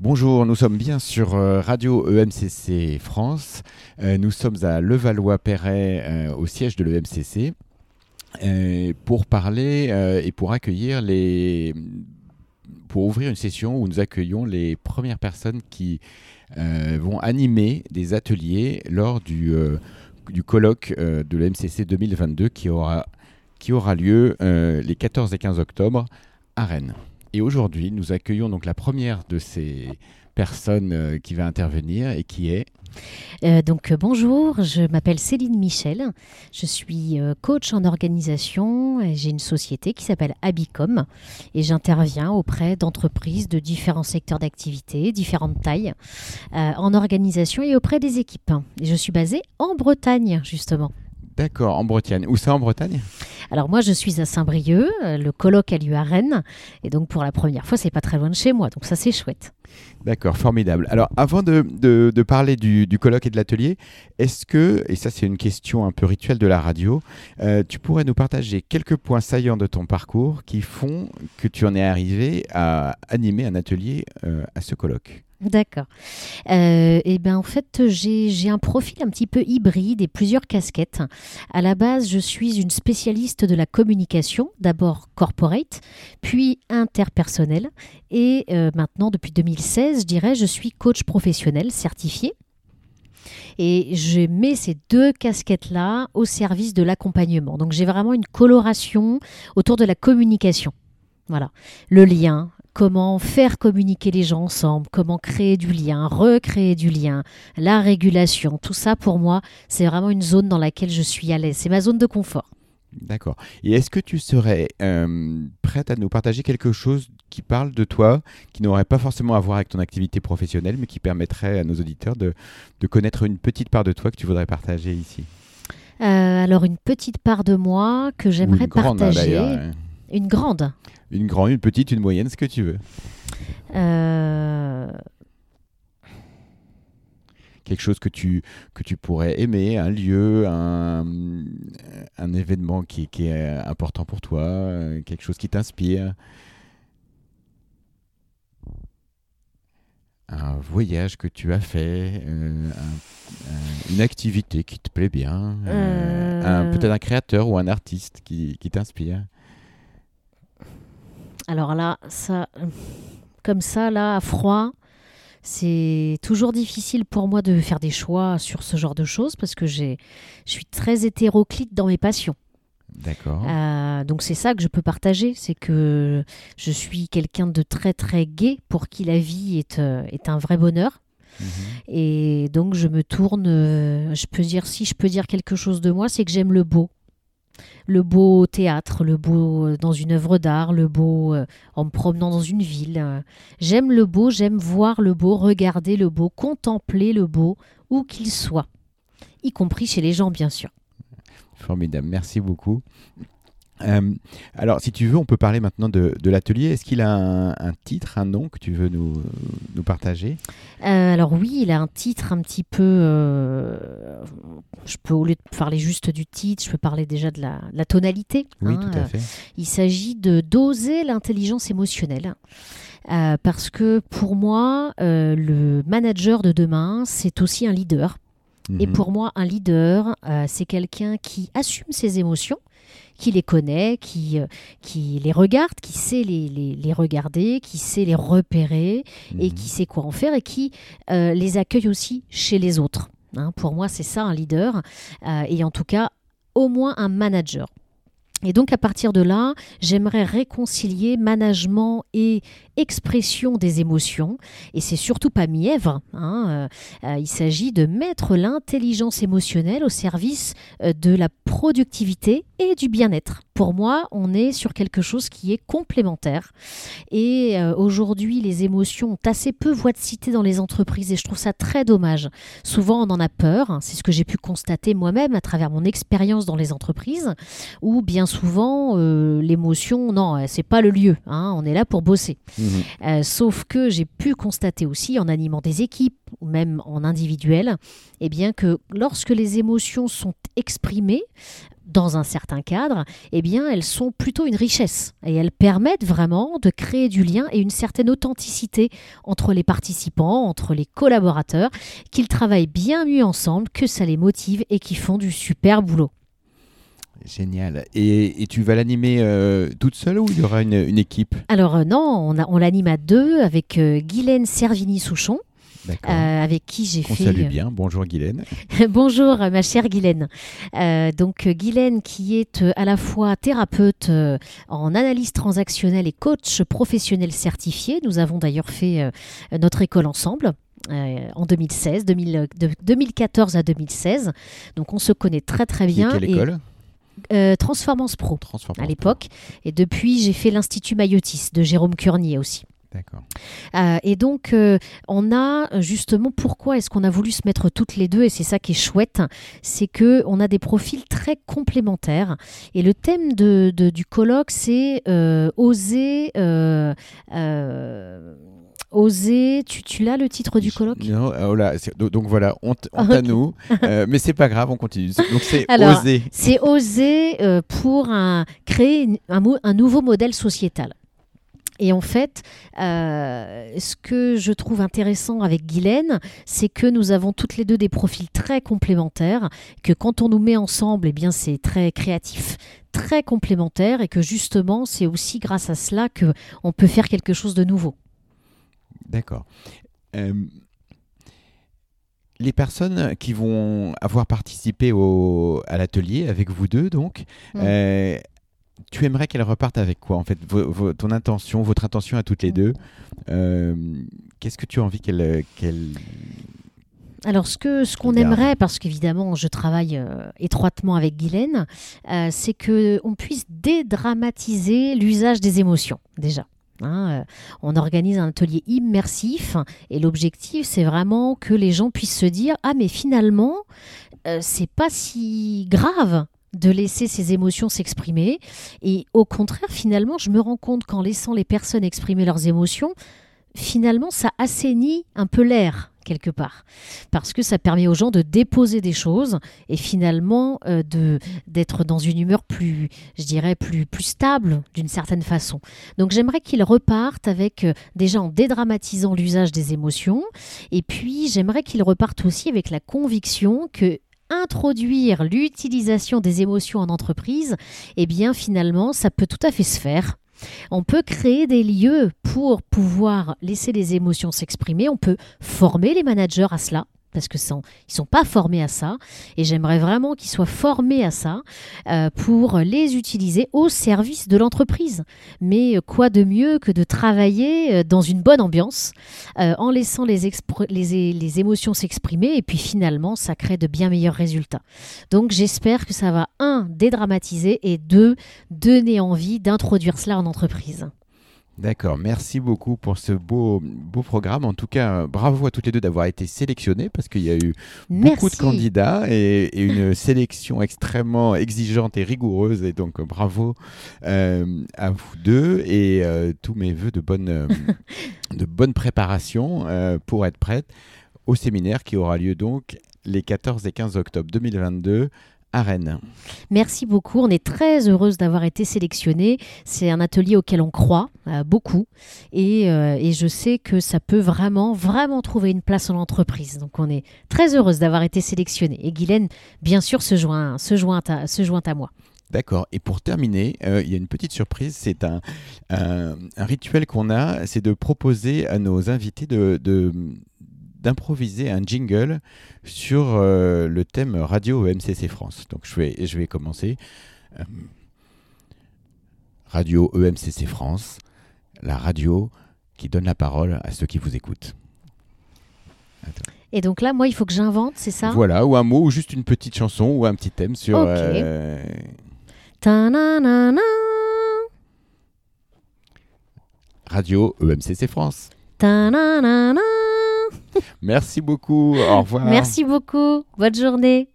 Bonjour, nous sommes bien sur euh, Radio EMCC France. Euh, nous sommes à Levallois-Perret, euh, au siège de l'EMCC, pour parler et pour accueillir les. pour ouvrir une session où nous accueillons les premières personnes qui vont animer des ateliers lors du, colloque de l'EMCC 2022 qui aura, qui aura lieu les 14 et 15 octobre à Rennes. Et aujourd'hui, nous accueillons donc la première de ces personnes euh, qui va intervenir et qui est euh, donc euh, bonjour, je m'appelle Céline Michel, je suis coach en organisation et j'ai une société qui s'appelle Abicom et j'interviens auprès d'entreprises de différents secteurs d'activité, différentes tailles, en organisation et auprès des équipes. Et je suis basée en Bretagne justement. D'accord, en Bretagne. Où ça en Bretagne? Alors moi je suis à Saint-Brieuc, euh, le colloque a lieu à Rennes, et donc pour la première fois c'est pas très loin de chez moi, donc ça c'est chouette. D'accord, formidable. Alors avant de, parler du, colloque et de l'atelier, est-ce que, et ça c'est une question un peu rituelle de la radio, euh, tu pourrais nous partager quelques points saillants de ton parcours qui font que tu en es arrivé à animer un atelier euh, à ce colloque? D'accord. Euh, et ben en fait, j'ai un profil un petit peu hybride et plusieurs casquettes. À la base, je suis une spécialiste de la communication, d'abord corporate, puis interpersonnelle, et euh, maintenant, depuis 2016, je dirais, je suis coach professionnel certifié. Et je mets ces deux casquettes-là au service de l'accompagnement. Donc j'ai vraiment une coloration autour de la communication. Voilà, le lien, comment faire communiquer les gens ensemble, comment créer du lien, recréer du lien, la régulation, tout ça pour moi, c'est vraiment une zone dans laquelle je suis à l'aise. C'est ma zone de confort. D'accord. Et est-ce que tu serais euh, prête à nous partager quelque chose qui parle de toi, qui n'aurait pas forcément à voir avec ton activité professionnelle, mais qui permettrait à nos auditeurs de, connaître une petite part de toi que tu voudrais partager ici euh, Alors, une petite part de moi que j'aimerais hein, partager. Une grande une grande, une petite, une moyenne, ce que tu veux. Euh, Quelque chose que tu, que tu pourrais aimer, un lieu, un, un événement qui, qui, est important pour toi, quelque chose qui t'inspire. Un voyage que tu as fait, euh, une activité qui te plaît bien, euh... peut-être un créateur ou un artiste qui, qui t'inspire. Alors là, ça, comme ça, là, à froid, c'est toujours difficile pour moi de faire des choix sur ce genre de choses parce que je suis très hétéroclite dans mes passions. D'accord. Euh, donc c'est ça que je peux partager, c'est que je suis quelqu'un de très très gai pour qui la vie est, euh, est un vrai bonheur. Mhm. Et donc je me tourne, euh, je peux dire si je peux dire quelque chose de moi, c'est que j'aime le beau le beau théâtre, le beau dans une œuvre d'art, le beau en me promenant dans une ville. J'aime le beau, j'aime voir le beau, regarder le beau, contempler le beau, où qu'il soit, y compris chez les gens, bien sûr. Formidable, merci beaucoup. Euh, alors, si tu veux, on peut parler maintenant de, l'atelier. Est-ce qu'il a un, titre, un nom que tu veux nous, nous partager? Euh, Alors oui, il a un titre un petit peu... Euh, je peux, au lieu de parler juste du titre, je peux parler déjà de la, tonalité. Oui, hein. tout à fait. il s'agit de doser l'intelligence émotionnelle. parce que pour moi, le manager de demain, c'est aussi un leader. Et mhm. pour moi, un leader, c'est quelqu'un qui assume ses émotions, qui les connaît, qui, euh, qui les regarde, qui sait les, les, regarder, qui sait les repérer et mhm. qui sait quoi en faire et qui euh, les accueille aussi chez les autres. Hein. pour moi, c'est ça un leader euh, et en tout cas au moins un manager. Et donc à partir de là, j'aimerais réconcilier management et expression des émotions. Et c'est surtout pas mièvre. Hein, euh, euh, il s'agit de mettre l'intelligence émotionnelle au service euh, de la productivité et du bien-être. Pour moi, on est sur quelque chose qui est complémentaire. Et aujourd'hui, les émotions ont assez peu voix de cité dans les entreprises et je trouve ça très dommage. Souvent, on en a peur. Hein, c'est ce que j'ai pu constater moi-même à travers mon expérience dans les entreprises, où bien souvent, l'émotion, non, c'est pas le lieu. Hein, on est là pour bosser. Mmh. Mhm. Euh, sauf que j'ai pu constater aussi en animant des équipes ou même en individuel, eh bien que lorsque les émotions sont exprimées, dans un certain cadre, eh bien, elles sont plutôt une richesse et elles permettent vraiment de créer du lien et une certaine authenticité entre les participants, entre les collaborateurs, qu'ils travaillent bien mieux ensemble, que ça les motive et qui font du super boulot. Génial. Et, tu vas l'animer euh, toute seule ou il y aura une, équipe? Alors euh, non, on, on l'anime à deux avec euh, Guylaine Servini-Souchon. Avec qui j'ai fait. On salue bien. Bonjour Guylaine. Bonjour ma chère Guylaine. donc Guylaine qui est à la fois thérapeute en analyse transactionnelle et coach professionnel certifié. Nous avons d'ailleurs fait notre école ensemble. en 2016, 2014 à 2016. Donc on se connaît très très bien. quelle école? euh, Transformance Pro à l'époque. Et depuis, j'ai fait l'Institut Mayotis de Jérôme Curnier aussi. D'accord. Euh, et donc, euh, on a justement pourquoi est-ce qu'on a voulu se mettre toutes les deux, et c'est ça qui est chouette, c'est que on a des profils très complémentaires. Et le thème de, du colloque, c'est oser Oser, tu, tu l'as le titre du colloque? Non, oh donc voilà, honte, à nous, euh, mais c'est pas grave, on continue. Donc c'est oser. C'est oser euh, pour un, créer un, un nouveau modèle sociétal. Et en fait, euh, ce que je trouve intéressant avec Guylaine, c'est que nous avons toutes les deux des profils très complémentaires, que quand on nous met ensemble, eh bien c'est très créatif, très complémentaire, et que justement, c'est aussi grâce à cela que on peut faire quelque chose de nouveau. D'accord. Euh, les personnes qui vont avoir participé au, à l'atelier avec vous deux, donc, mm. euh, tu aimerais qu'elles repartent avec quoi En fait, ton intention, votre intention à toutes les deux, euh, qu'est-ce que tu as envie qu'elles. alors, ce que ce qu'on aimerait, parce qu'évidemment, je travaille étroitement avec Guylaine, c'est que on puisse dédramatiser l'usage des émotions déjà. Hein, euh, on organise un atelier immersif et l'objectif c'est vraiment que les gens puissent se dire ah mais finalement euh, c'est pas si grave de laisser ces émotions s'exprimer et au contraire finalement je me rends compte qu'en laissant les personnes exprimer leurs émotions finalement ça assainit un peu l'air quelque part. Parce que ça permet aux gens de déposer des choses et finalement euh, de d'être dans une humeur plus, je dirais, plus, plus stable d'une certaine façon. Donc j'aimerais qu'ils repartent avec, euh, déjà en dédramatisant l'usage des émotions, et puis j'aimerais qu'ils repartent aussi avec la conviction que introduire l'utilisation des émotions en entreprise, eh bien finalement, ça peut tout à fait se faire on peut créer des lieux pour pouvoir laisser les émotions s'exprimer. On peut former les managers à cela parce que sont, ils sont pas formés à ça et j'aimerais vraiment qu'ils soient formés à ça euh, pour les utiliser au service de l'entreprise. Mais quoi de mieux que de travailler euh, dans une bonne ambiance euh, en laissant les, les, les émotions s'exprimer et puis finalement ça crée de bien meilleurs résultats. Donc j'espère que ça va un dédramatiser et deux donner envie d'introduire cela en entreprise. D'accord, merci beaucoup pour ce beau, beau programme. En tout cas, bravo à toutes les deux d'avoir été sélectionnées parce qu'il y a eu beaucoup de candidats et, une sélection extrêmement exigeante et rigoureuse. Et donc, bravo euh, à vous deux et euh, tous mes voeux de bonne, euh, de bonne préparation pour être prête au séminaire qui aura lieu donc les 14 et 15 octobre 2022 à Rennes. Merci beaucoup. On est très heureuse d'avoir été sélectionnée. C'est un atelier auquel on croit euh, beaucoup euh, et, je sais que ça peut vraiment, vraiment trouver une place en entreprise. Donc on est très heureuse d'avoir été sélectionnée. Et Guylaine, bien sûr, se joint, se joint, à, se joint à moi. D'accord. Et pour terminer, euh, il y a une petite surprise. C'est un, un, rituel qu'on a, c'est de proposer à nos invités de, d'improviser un jingle sur euh, le thème radio EMCC France. Donc je vais, je vais commencer. Euh, radio EMCC France, la radio qui donne la parole à ceux qui vous écoutent. Et donc là, moi, il faut que j'invente, c'est ça? Voilà, ou un mot, ou juste une petite chanson, ou un petit thème sur... Euh... Radio EMCC France. Merci beaucoup. Au revoir. Merci beaucoup. Bonne journée.